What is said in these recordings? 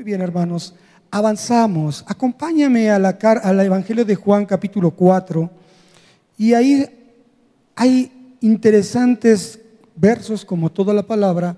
Muy bien, hermanos, avanzamos. Acompáñame a la, al Evangelio de Juan capítulo 4 y ahí hay interesantes versos como toda la palabra.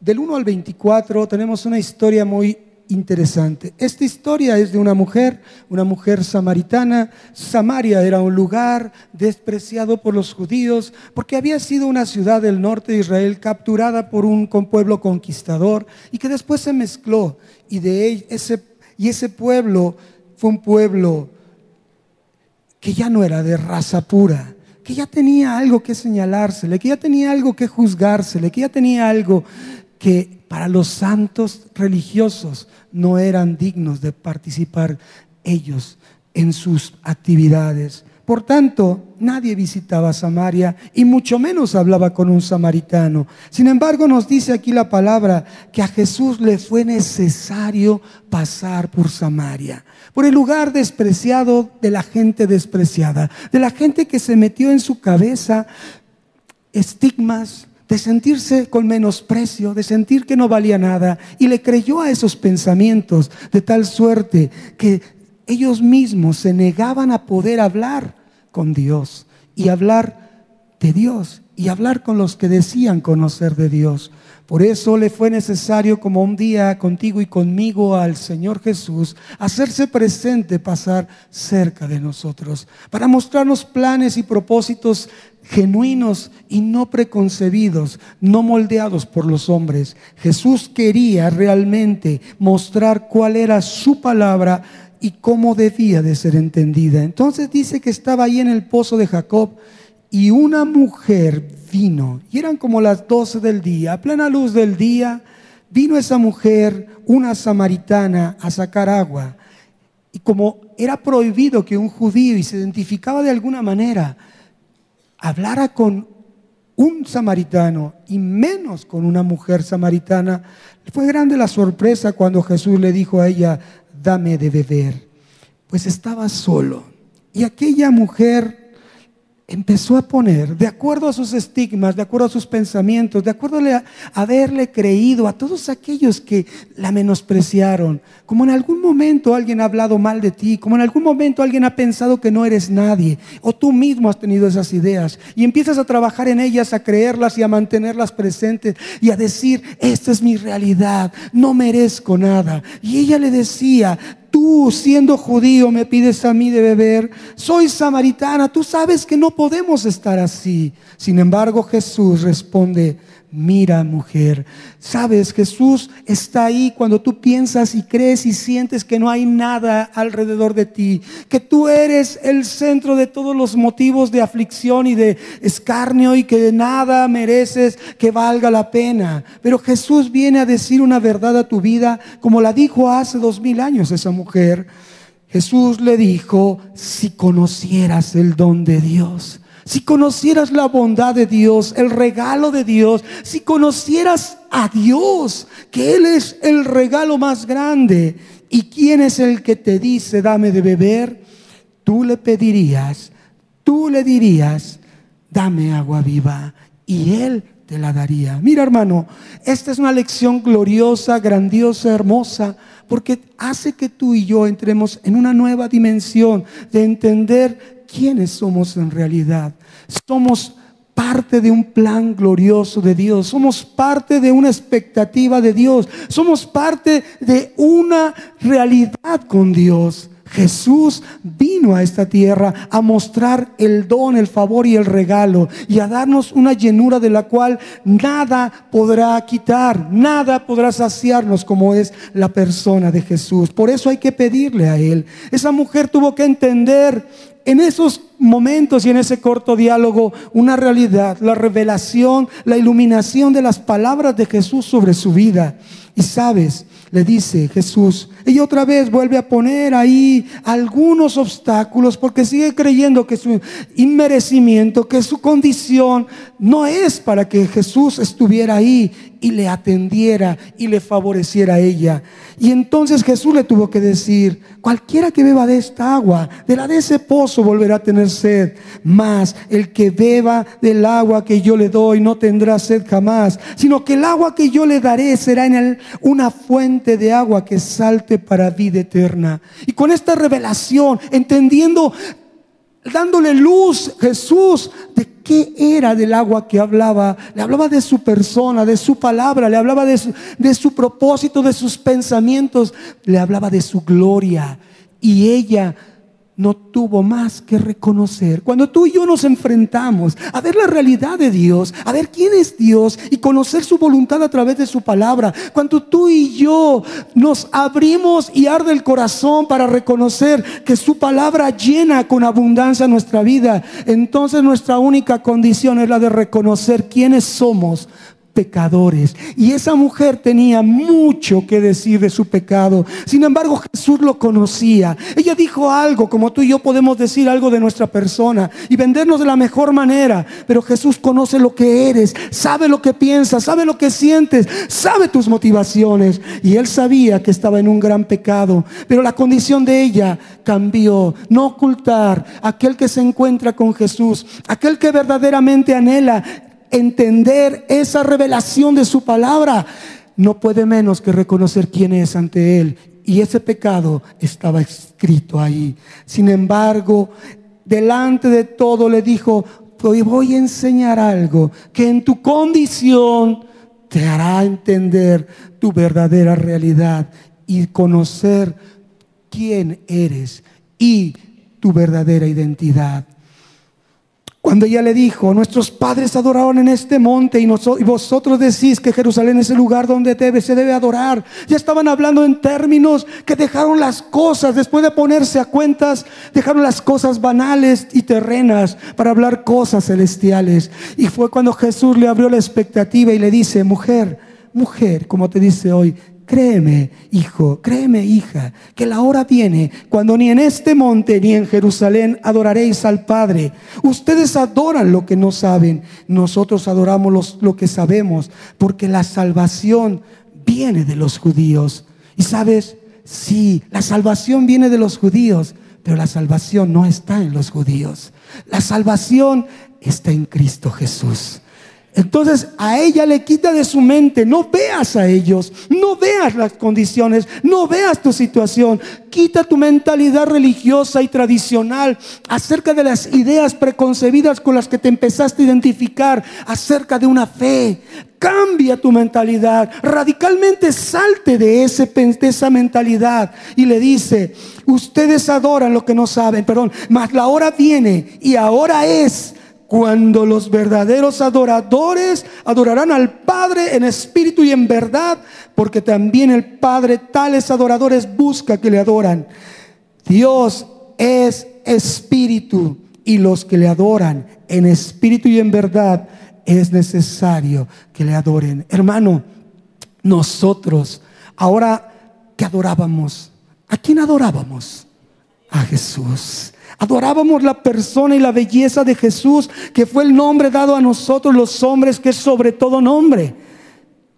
Del 1 al 24 tenemos una historia muy interesante. Esta historia es de una mujer, una mujer samaritana. Samaria era un lugar despreciado por los judíos porque había sido una ciudad del norte de Israel capturada por un pueblo conquistador y que después se mezcló y de ese y ese pueblo fue un pueblo que ya no era de raza pura, que ya tenía algo que señalársele, que ya tenía algo que juzgársele, que ya tenía algo que para los santos religiosos no eran dignos de participar ellos en sus actividades. Por tanto, nadie visitaba Samaria y mucho menos hablaba con un samaritano. Sin embargo, nos dice aquí la palabra que a Jesús le fue necesario pasar por Samaria, por el lugar despreciado de la gente despreciada, de la gente que se metió en su cabeza estigmas, de sentirse con menosprecio, de sentir que no valía nada, y le creyó a esos pensamientos de tal suerte que ellos mismos se negaban a poder hablar con Dios y hablar de Dios y hablar con los que decían conocer de Dios. Por eso le fue necesario, como un día contigo y conmigo al Señor Jesús, hacerse presente, pasar cerca de nosotros, para mostrarnos planes y propósitos genuinos y no preconcebidos, no moldeados por los hombres. Jesús quería realmente mostrar cuál era su palabra y cómo debía de ser entendida. Entonces dice que estaba ahí en el pozo de Jacob y una mujer vino, y eran como las doce del día, a plena luz del día, vino esa mujer, una samaritana, a sacar agua. Y como era prohibido que un judío y se identificaba de alguna manera, hablara con un samaritano y menos con una mujer samaritana, fue grande la sorpresa cuando Jesús le dijo a ella, dame de beber. Pues estaba solo. Y aquella mujer empezó a poner, de acuerdo a sus estigmas, de acuerdo a sus pensamientos, de acuerdo a haberle creído a todos aquellos que la menospreciaron, como en algún momento alguien ha hablado mal de ti, como en algún momento alguien ha pensado que no eres nadie, o tú mismo has tenido esas ideas, y empiezas a trabajar en ellas, a creerlas y a mantenerlas presentes, y a decir, esta es mi realidad, no merezco nada. Y ella le decía, tú siendo judío me pides a mí de beber, soy samaritana, tú sabes que no podemos estar así. Sin embargo, Jesús responde, Mira, mujer, sabes, Jesús está ahí cuando tú piensas y crees y sientes que no hay nada alrededor de ti, que tú eres el centro de todos los motivos de aflicción y de escarnio y que nada mereces que valga la pena. Pero Jesús viene a decir una verdad a tu vida como la dijo hace dos mil años esa mujer. Jesús le dijo, si conocieras el don de Dios si conocieras la bondad de Dios, el regalo de Dios, si conocieras a Dios, que Él es el regalo más grande, y quién es el que te dice, dame de beber, tú le pedirías, tú le dirías, dame agua viva, y Él te la daría. Mira hermano, esta es una lección gloriosa, grandiosa, hermosa, porque hace que tú y yo entremos en una nueva dimensión de entender quiénes somos en realidad. Somos parte de un plan glorioso de Dios, somos parte de una expectativa de Dios, somos parte de una realidad con Dios. Jesús vino a esta tierra a mostrar el don, el favor y el regalo y a darnos una llenura de la cual nada podrá quitar, nada podrá saciarnos como es la persona de Jesús. Por eso hay que pedirle a Él. Esa mujer tuvo que entender en esos momentos y en ese corto diálogo una realidad, la revelación, la iluminación de las palabras de Jesús sobre su vida. Y sabes, le dice Jesús, y otra vez vuelve a poner ahí algunos obstáculos porque sigue creyendo que su inmerecimiento, que su condición no es para que Jesús estuviera ahí. y le atendiera y le favoreciera a ella. Y entonces Jesús le tuvo que decir, cualquiera que beba de esta agua, de la de ese pozo volverá a tener sed, mas el que beba del agua que yo le doy no tendrá sed jamás, sino que el agua que yo le daré será en él una fuente de agua que salte para vida eterna. Y con esta revelación, entendiendo dándole luz Jesús de qué era del agua que hablaba. Le hablaba de su persona, de su palabra, le hablaba de su, de su propósito, de sus pensamientos, le hablaba de su gloria. Y ella no tuvo más que reconocer. Cuando tú y yo nos enfrentamos a ver la realidad de Dios, a ver quién es Dios y conocer su voluntad a través de su palabra, cuando tú y yo nos abrimos y arde el corazón para reconocer que su palabra llena con abundancia nuestra vida, entonces nuestra única condición es la de reconocer quiénes somos pecadores. Y esa mujer tenía mucho que decir de su pecado. Sin embargo, Jesús lo conocía. Ella dijo algo, como tú y yo podemos decir algo de nuestra persona y vendernos de la mejor manera. Pero Jesús conoce lo que eres, sabe lo que piensas, sabe lo que sientes, sabe tus motivaciones. Y él sabía que estaba en un gran pecado. Pero la condición de ella cambió. No ocultar aquel que se encuentra con Jesús, aquel que verdaderamente anhela entender esa revelación de su palabra, no puede menos que reconocer quién es ante Él. Y ese pecado estaba escrito ahí. Sin embargo, delante de todo le dijo, hoy voy a enseñar algo que en tu condición te hará entender tu verdadera realidad y conocer quién eres y tu verdadera identidad. Cuando ella le dijo, nuestros padres adoraron en este monte y, vosotros decís que Jerusalén es el lugar donde debe, se debe adorar. Ya estaban hablando en términos que dejaron las cosas, después de ponerse a cuentas, dejaron las cosas banales y terrenas para hablar cosas celestiales. Y fue cuando Jesús le abrió la expectativa y le dice, mujer, mujer, como te dice hoy, Créeme, hijo, créeme, hija, que la hora viene cuando ni en este monte ni en Jerusalén adoraréis al Padre. Ustedes adoran lo que no saben, nosotros adoramos lo que sabemos, porque la salvación viene de los judíos. Y sabes, sí, la salvación viene de los judíos, pero la salvación no está en los judíos. La salvación está en Cristo Jesús. Entonces a ella le quita de su mente, no veas a ellos, no veas las condiciones, no veas tu situación, quita tu mentalidad religiosa y tradicional acerca de las ideas preconcebidas con las que te empezaste a identificar acerca de una fe. Cambia tu mentalidad, radicalmente salte de, ese, esa mentalidad y le dice, ustedes adoran lo que no saben, perdón, mas la hora viene y ahora es cuando los verdaderos adoradores adorarán al Padre en espíritu y en verdad, porque también el Padre tales adoradores busca que le adoran. Dios es espíritu y los que le adoran en espíritu y en verdad es necesario que le adoren. Hermano, nosotros ahora que adorábamos, ¿a quién adorábamos? A Jesús. Adorábamos la persona y la belleza de Jesús, que fue el nombre dado a nosotros los hombres, que es sobre todo nombre.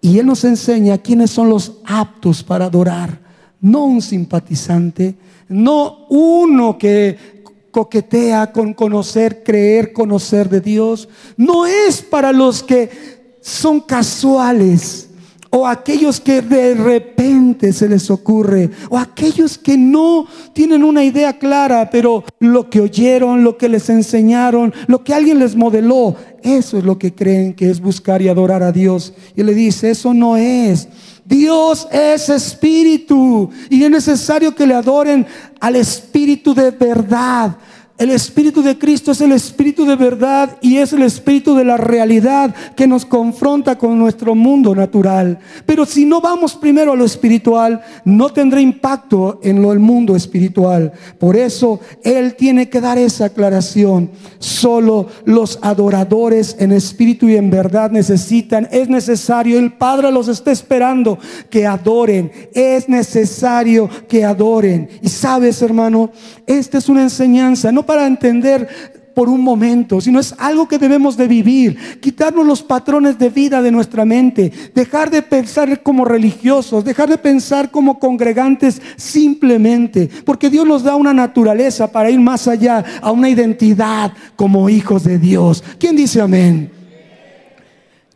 Y Él nos enseña quiénes son los aptos para adorar. No un simpatizante, no uno que coquetea con conocer, creer, conocer de Dios. No es para los que son casuales o aquellos que de repente se les ocurre, o aquellos que no tienen una idea clara, pero lo que oyeron, lo que les enseñaron, lo que alguien les modeló, eso es lo que creen que es buscar y adorar a Dios. Y le dice, eso no es. Dios es espíritu y es necesario que le adoren al espíritu de verdad, el Espíritu de Cristo es el Espíritu de verdad y es el Espíritu de la realidad que nos confronta con nuestro mundo natural. Pero si no vamos primero a lo espiritual, no tendrá impacto en lo del mundo espiritual. Por eso Él tiene que dar esa aclaración. Solo los adoradores en espíritu y en verdad necesitan, es necesario, el Padre los está esperando que adoren. Es necesario que adoren. Y sabes, hermano, esta es una enseñanza. No para entender por un momento, sino es algo que debemos de vivir. Quitarnos los patrones de vida de nuestra mente, dejar de pensar como religiosos, dejar de pensar como congregantes simplemente, porque Dios nos da una naturaleza para ir más allá, a una identidad como hijos de Dios. ¿Quién dice amén?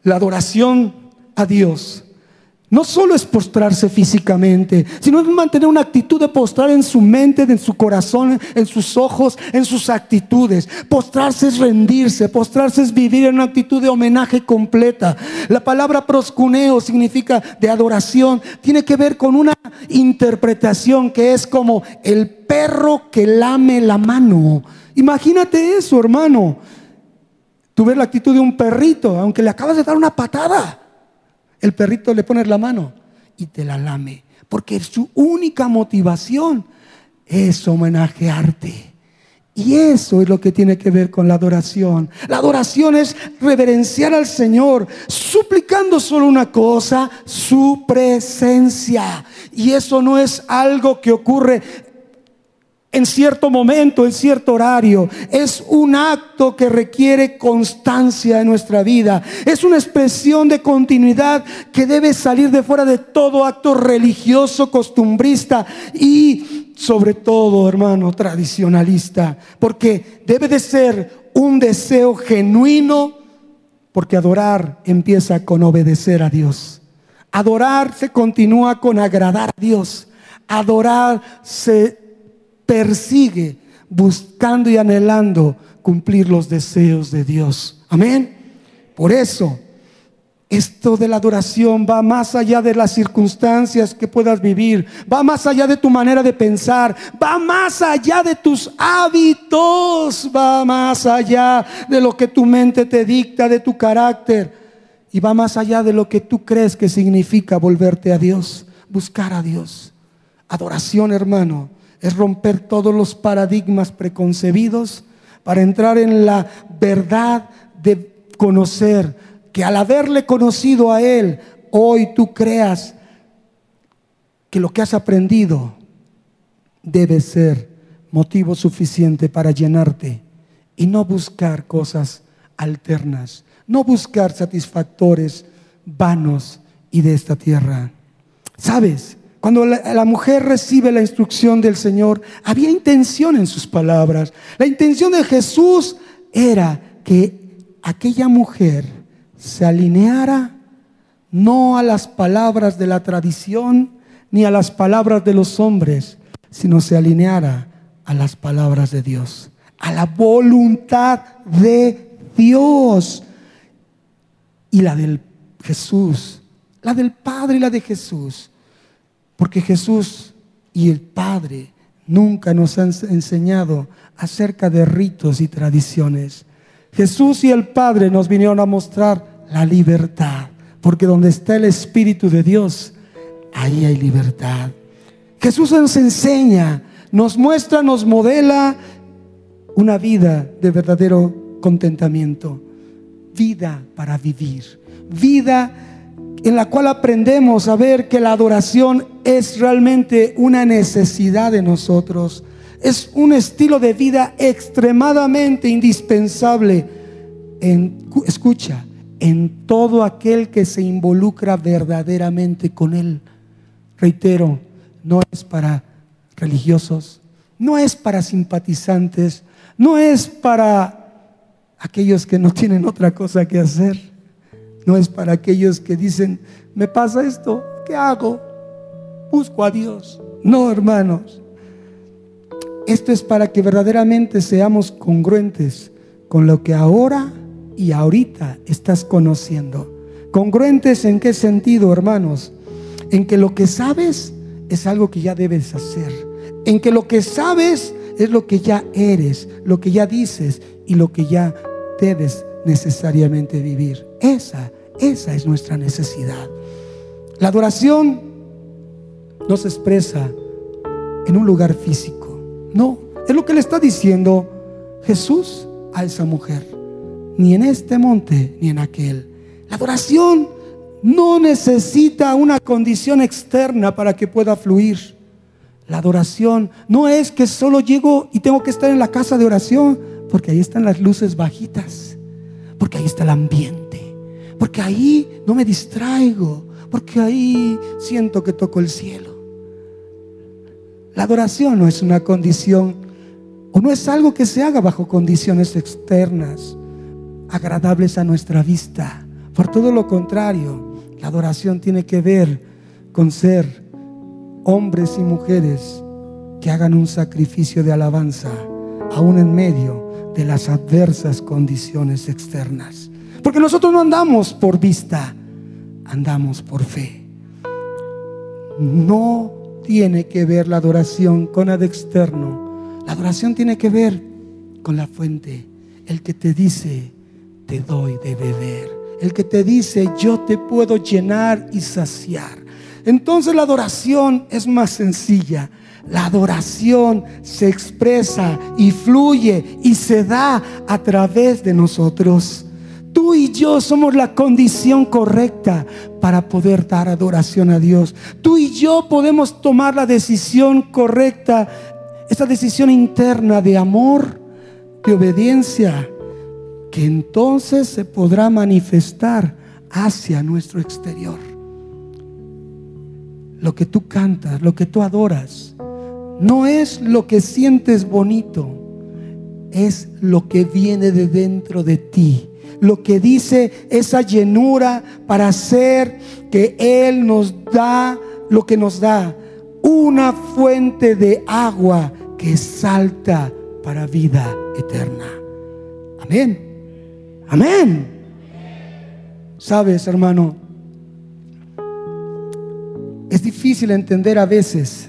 La adoración a Dios no solo es postrarse físicamente, sino es mantener una actitud de postrar en su mente, en su corazón, en sus ojos, en sus actitudes. Postrarse es rendirse, postrarse es vivir en una actitud de homenaje completa. La palabra proscuneo significa de adoración, tiene que ver con una interpretación que es como el perro que lame la mano. Imagínate eso, hermano. Tú ves la actitud de un perrito, aunque le acabas de dar una patada el perrito le pone la mano y te la lame. Porque su única motivación es homenajearte. Y eso es lo que tiene que ver con la adoración. La adoración es reverenciar al Señor, suplicando solo una cosa, su presencia. Y eso no es algo que ocurre en cierto momento, en cierto horario. Es un acto que requiere constancia en nuestra vida. Es una expresión de continuidad que debe salir de fuera de todo acto religioso, costumbrista y sobre todo, hermano, tradicionalista. Porque debe de ser un deseo genuino, porque adorar empieza con obedecer a Dios. Adorar se continúa con agradar a Dios. Adorar se persigue buscando y anhelando cumplir los deseos de Dios. Amén. Por eso, esto de la adoración va más allá de las circunstancias que puedas vivir, va más allá de tu manera de pensar, va más allá de tus hábitos, va más allá de lo que tu mente te dicta, de tu carácter, y va más allá de lo que tú crees que significa volverte a Dios, buscar a Dios. Adoración, hermano, es romper todos los paradigmas preconcebidos para entrar en la verdad de conocer, que al haberle conocido a Él, hoy tú creas que lo que has aprendido debe ser motivo suficiente para llenarte y no buscar cosas alternas, no buscar satisfactores vanos y de esta tierra. ¿Sabes? Cuando la, mujer recibe la instrucción del Señor, había intención en sus palabras. La intención de Jesús era que aquella mujer se alineara no a las palabras de la tradición ni a las palabras de los hombres, sino se alineara a las palabras de Dios, a la voluntad de Dios y la del Jesús, la del Padre y la de Jesús porque Jesús y el Padre nunca nos han enseñado acerca de ritos y tradiciones. Jesús y el Padre nos vinieron a mostrar la libertad, porque donde está el Espíritu de Dios, ahí hay libertad. Jesús nos enseña, nos muestra, nos modela una vida de verdadero contentamiento, vida para vivir, vida en la cual aprendemos a ver que la adoración es realmente una necesidad de nosotros. Es un estilo de vida extremadamente indispensable en, escucha, en todo aquel que se involucra verdaderamente con Él. Reitero, no es para religiosos, no es para simpatizantes, no es para aquellos que no tienen otra cosa que hacer no es para aquellos que dicen, me pasa esto, ¿qué hago? Busco a Dios. No, hermanos. Esto es para que verdaderamente seamos congruentes con lo que ahora y ahorita estás conociendo. Congruentes en qué sentido, hermanos? En que lo que sabes es algo que ya debes hacer. En que lo que sabes es lo que ya eres, lo que ya dices y lo que ya debes necesariamente vivir. Esa, esa es nuestra necesidad. La adoración no se expresa en un lugar físico. No, es lo que le está diciendo Jesús a esa mujer. Ni en este monte ni en aquel. La adoración no necesita una condición externa para que pueda fluir. La adoración no es que solo llego y tengo que estar en la casa de oración Porque ahí están las luces bajitas, porque ahí está el ambiente, porque ahí no me distraigo, porque ahí siento que toco el cielo. La adoración no es una condición o no es algo que se haga bajo condiciones externas agradables a nuestra vista. Por todo lo contrario, la adoración tiene que ver con ser hombres y mujeres que hagan un sacrificio de alabanza, aún en medio de las adversas condiciones externas. Porque nosotros no andamos por vista, andamos por fe. No tiene que ver la adoración con nada externo. La adoración tiene que ver con la fuente, el que te dice, te doy de beber. El que te dice, yo te puedo llenar y saciar. Entonces la adoración es más sencilla. La adoración se expresa y fluye y se da a través de nosotros. Tú y yo somos la condición correcta para poder dar adoración a Dios. Tú y yo podemos tomar la decisión correcta, esa decisión interna de amor, de obediencia, que entonces se podrá manifestar hacia nuestro exterior. Lo que tú cantas, lo que tú adoras, no es lo que sientes bonito, es lo que viene de dentro de ti. Lo que dice esa llenura para hacer que Él nos da lo que nos da, una fuente de agua que salta para vida eterna. Amén. Amén. Sabes, hermano, es difícil entender a veces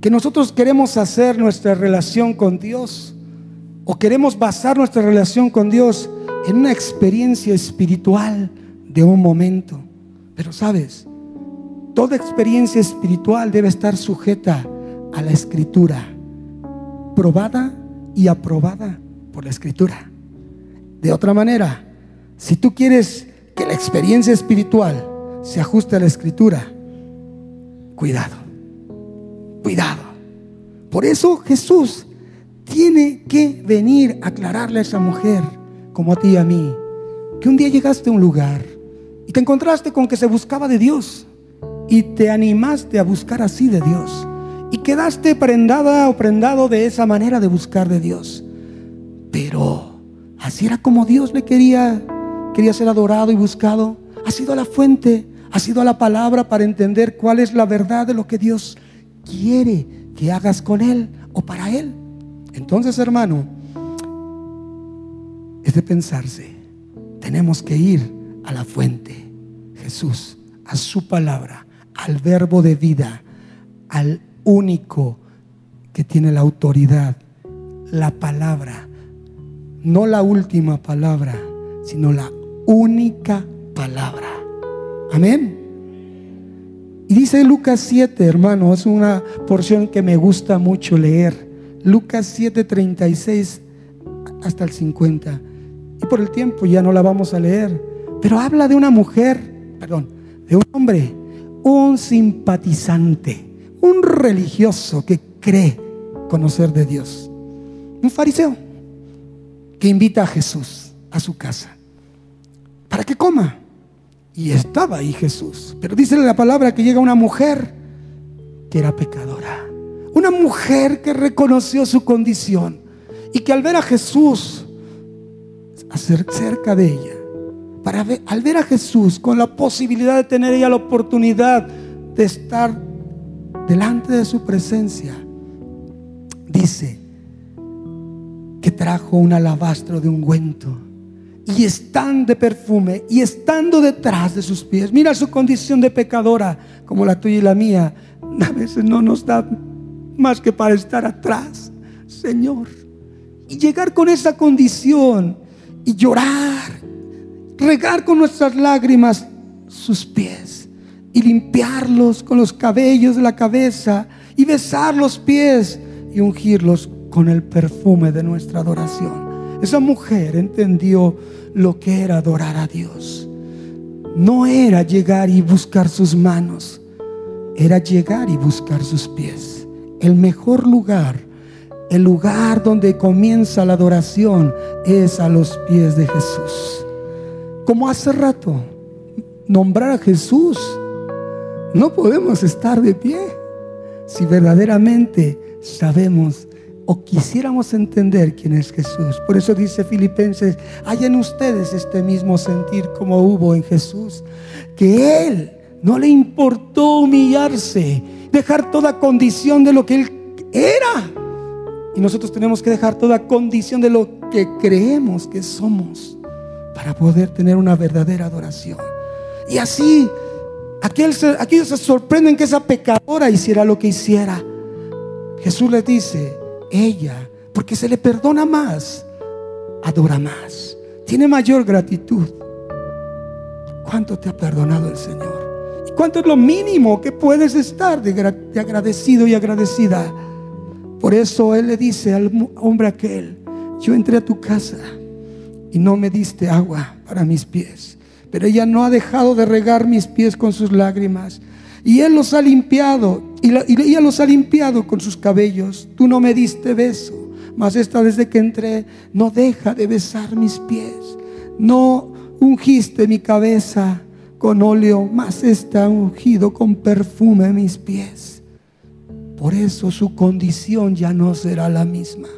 que nosotros queremos hacer nuestra relación con Dios o queremos basar nuestra relación con Dios en una experiencia espiritual de un momento. Pero sabes, toda experiencia espiritual debe estar sujeta a la escritura, probada y aprobada por la escritura. De otra manera, si tú quieres que la experiencia espiritual se ajuste a la escritura, cuidado, cuidado. Por eso Jesús tiene que venir a aclararle a esa mujer, como a ti y a mí, que un día llegaste a un lugar y te encontraste con que se buscaba de Dios y te animaste a buscar así de Dios y quedaste prendada o prendado de esa manera de buscar de Dios. Pero Así era como Dios le quería, quería ser adorado y buscado. Ha sido la fuente, ha sido la palabra para entender cuál es la verdad de lo que Dios quiere que hagas con Él o para Él. Entonces, hermano, es de pensarse, tenemos que ir a la fuente, Jesús, a su palabra, al verbo de vida, al único que tiene la autoridad, la palabra no la última palabra, sino la única palabra. Amén. Y dice Lucas 7, hermano, es una porción que me gusta mucho leer. Lucas 7, 36 hasta el 50. Y por el tiempo ya no la vamos a leer. Pero habla de una mujer, perdón, de un hombre, un simpatizante, un religioso que cree conocer de Dios. Un fariseo que invita a Jesús a su casa para que coma. Y estaba ahí Jesús. Pero dice la palabra que llega una mujer que era pecadora. Una mujer que reconoció su condición y que al ver a Jesús cerca de ella, para al ver a Jesús con la posibilidad de tener ella la oportunidad de estar delante de su presencia, dice, que trajo un alabastro de ungüento y están de perfume y estando detrás de sus pies. Mira su condición de pecadora como la tuya y la mía. A veces no nos da más que para estar atrás, Señor. Y llegar con esa condición y llorar, regar con nuestras lágrimas sus pies y limpiarlos con los cabellos de la cabeza y besar los pies y ungirlos con el perfume de nuestra adoración. Esa mujer entendió lo que era adorar a Dios. No era llegar y buscar sus manos, era llegar y buscar sus pies. El mejor lugar el lugar donde comienza la adoración es a los pies de Jesús. Como hace rato, nombrar a Jesús, no podemos estar de pie si verdaderamente sabemos o quisiéramos entender quién es Jesús. Por eso dice Filipenses, hay en ustedes este mismo sentir como hubo en Jesús, que Él no le importó humillarse, dejar toda condición de lo que Él era. Y nosotros tenemos que dejar toda condición de lo que creemos que somos para poder tener una verdadera adoración. Y así, aquel, aquellos se sorprenden que esa pecadora hiciera lo que hiciera. Jesús le dice, ella, porque se le perdona más, adora más, tiene mayor gratitud. ¿Cuánto te ha perdonado el Señor? ¿Y cuánto es lo mínimo que puedes estar de agradecido y agradecida? Por eso Él le dice al hombre aquel, yo entré a tu casa y no me diste agua para mis pies, pero ella no ha dejado de regar mis pies con sus lágrimas. Y Él los ha limpiado, y, ella los ha limpiado con sus cabellos. Tú no me diste beso, mas esta desde que entré no deja de besar mis pies. No ungiste mi cabeza con óleo, mas está ungido con perfume mis pies. Por eso su condición ya no será la misma.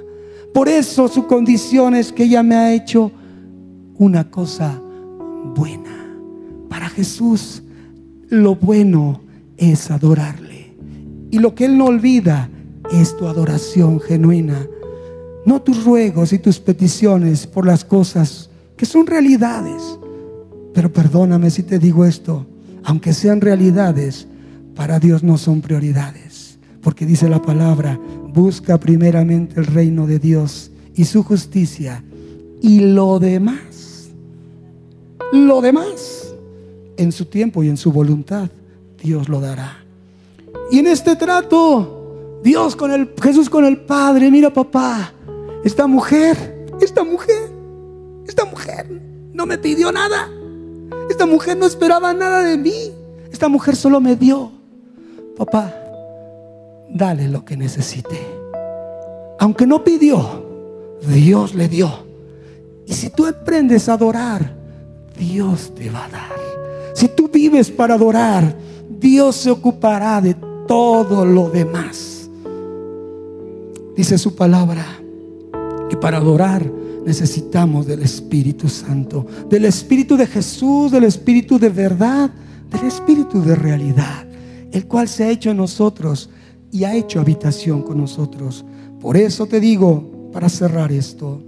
Por eso su condición es que ella me ha hecho una cosa buena. Para Jesús lo bueno es adorarle. Y lo que Él no olvida es tu adoración genuina. No tus ruegos y tus peticiones por las cosas que son realidades. Pero perdóname si te digo esto, aunque sean realidades, para Dios no son prioridades porque dice la palabra, busca primeramente el reino de Dios y su justicia y lo demás, lo demás, en su tiempo y en su voluntad, Dios lo dará. Y en este trato, Dios con el Jesús con el Padre, mira papá, esta mujer, esta mujer, esta mujer no me pidió nada. Esta mujer no esperaba nada de mí. Esta mujer solo me dio. Papá, dale lo que necesite. Aunque no pidió, Dios le dio. Y si tú aprendes a adorar, Dios te va a dar. Si tú vives para adorar, Dios se ocupará de todo lo demás. Dice su palabra que para adorar necesitamos del Espíritu Santo, del Espíritu de Jesús, del Espíritu de verdad, del Espíritu de realidad, el cual se ha hecho en nosotros y ha hecho habitación con nosotros. Por eso te digo, para cerrar esto,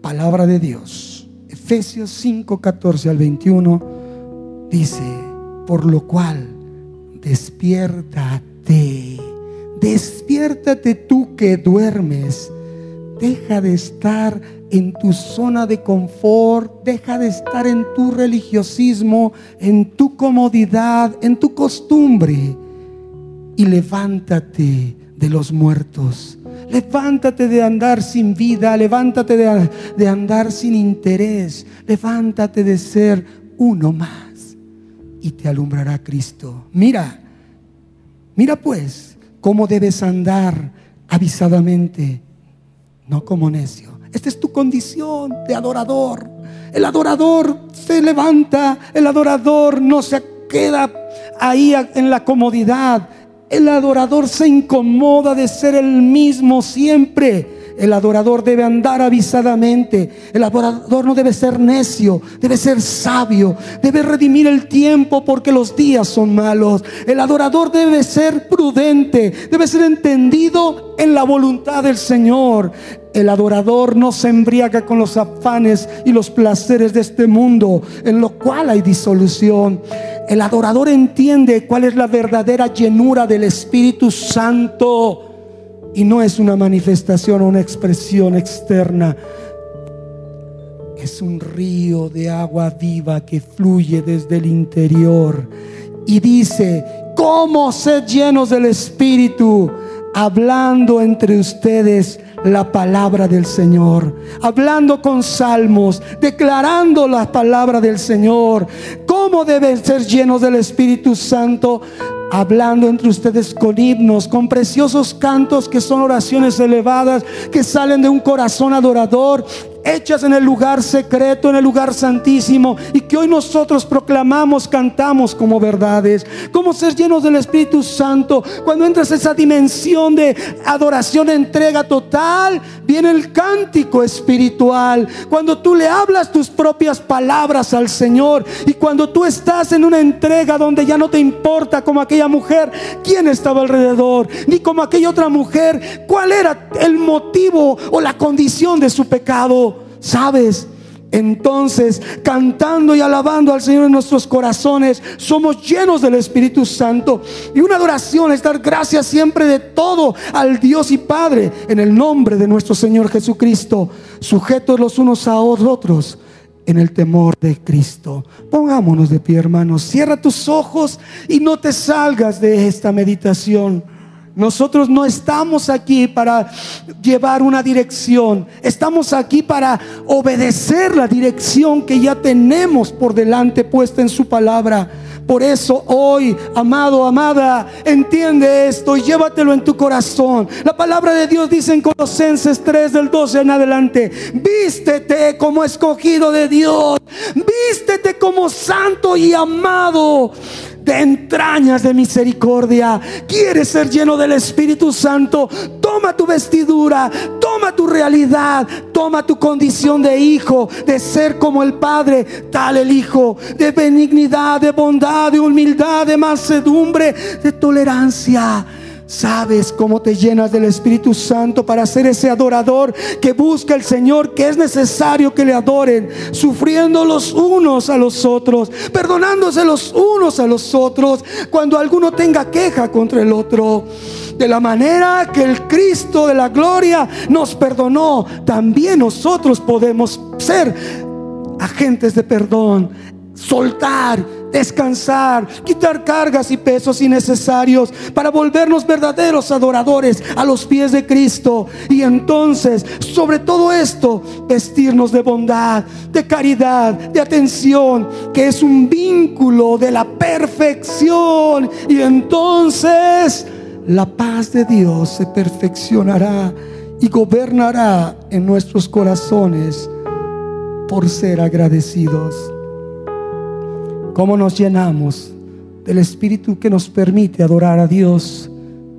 palabra de Dios, Efesios 5, 14 al 21, dice, por lo cual, despiértate, despiértate tú que duermes, deja de estar en tu zona de confort, deja de estar en tu religiosismo, en tu comodidad, en tu costumbre y levántate de los muertos. Levántate de andar sin vida, levántate de, andar sin interés, levántate de ser uno más y te alumbrará Cristo. Mira, mira pues cómo debes andar avisadamente, no como necio. Esta es tu condición de adorador. El adorador se levanta, el adorador no se queda ahí en la comodidad. El adorador se incomoda de ser el mismo siempre. El adorador debe andar avisadamente. El adorador no debe ser necio, debe ser sabio, debe redimir el tiempo porque los días son malos. El adorador debe ser prudente, debe ser entendido en la voluntad del Señor. El adorador no se embriaga con los afanes y los placeres de este mundo, en lo cual hay disolución. El adorador entiende cuál es la verdadera llenura del Espíritu Santo y no es una manifestación o una expresión externa. Es un río de agua viva que fluye desde el interior. Y dice, ¿cómo ser llenos del Espíritu? Hablando entre ustedes la palabra del Señor, hablando con salmos, declarando la palabra del Señor. ¿Cómo deben ser llenos del Espíritu Santo? hablando entre ustedes con himnos, con preciosos cantos que son oraciones elevadas, que salen de un corazón adorador hechas en el lugar secreto, en el lugar santísimo, y que hoy nosotros proclamamos, cantamos como verdades. Como ser llenos del Espíritu Santo. Cuando entras a esa dimensión de adoración, entrega total, viene el cántico espiritual. Cuando tú le hablas tus propias palabras al Señor, y cuando tú estás en una entrega donde ya no te importa como aquella mujer, quién estaba alrededor, ni como aquella otra mujer, cuál era el motivo o la condición de su pecado. ¿Sabes? Entonces, cantando y alabando al Señor en nuestros corazones, somos llenos del Espíritu Santo. Y una adoración es dar gracias siempre de todo al Dios y Padre en el nombre de nuestro Señor Jesucristo, sujetos los unos a otros en el temor de Cristo. Pongámonos de pie, hermanos. Cierra tus ojos y no te salgas de esta meditación. Nosotros no estamos aquí para llevar una dirección, estamos aquí para obedecer la dirección que ya tenemos por delante puesta en su palabra. Por eso hoy, amado, amada, entiende esto y llévatelo en tu corazón. La palabra de Dios dice en Colosenses 3 del 12 en adelante, vístete como escogido de Dios, vístete como santo y amado de entrañas de misericordia. Quieres ser lleno del Espíritu Santo. Toma tu vestidura, toma tu realidad, toma tu condición de hijo, de ser como el Padre, tal el Hijo, de benignidad, de bondad, de humildad, de mansedumbre, de tolerancia Sabes cómo te llenas del Espíritu Santo para ser ese adorador que busca el Señor, que es necesario que le adoren, sufriendo los unos a los otros, perdonándose los unos a los otros cuando alguno tenga queja contra el otro. De la manera que el Cristo de la gloria nos perdonó, también nosotros podemos ser agentes de perdón, soltar descansar, quitar cargas y pesos innecesarios para volvernos verdaderos adoradores a los pies de Cristo. Y entonces, sobre todo esto, vestirnos de bondad, de caridad, de atención, que es un vínculo de la perfección. Y entonces la paz de Dios se perfeccionará y gobernará en nuestros corazones por ser agradecidos cómo nos llenamos del Espíritu que nos permite adorar a Dios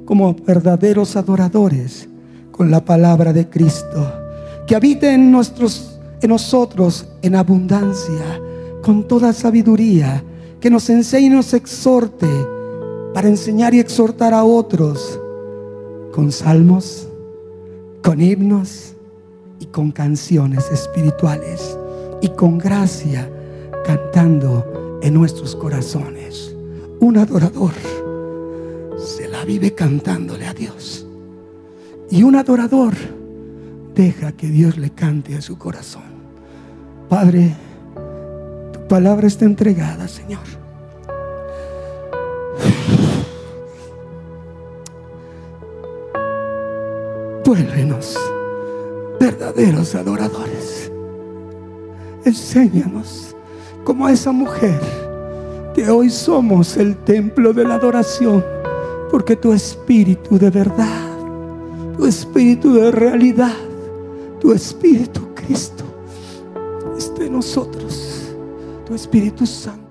como verdaderos adoradores con la palabra de Cristo, que habite en, nuestros, en nosotros en abundancia, con toda sabiduría, que nos enseñe y nos exhorte para enseñar y exhortar a otros con salmos, con himnos y con canciones espirituales y con gracia cantando en nuestros corazones. Un adorador se la vive cantándole a Dios. Y un adorador deja que Dios le cante a su corazón. Padre, tu palabra está entregada, Señor. Vuélvenos verdaderos adoradores. Enséñanos como a esa mujer, que hoy somos el templo de la adoración, porque tu espíritu de verdad, tu espíritu de realidad, tu espíritu Cristo, esté en nosotros, tu Espíritu Santo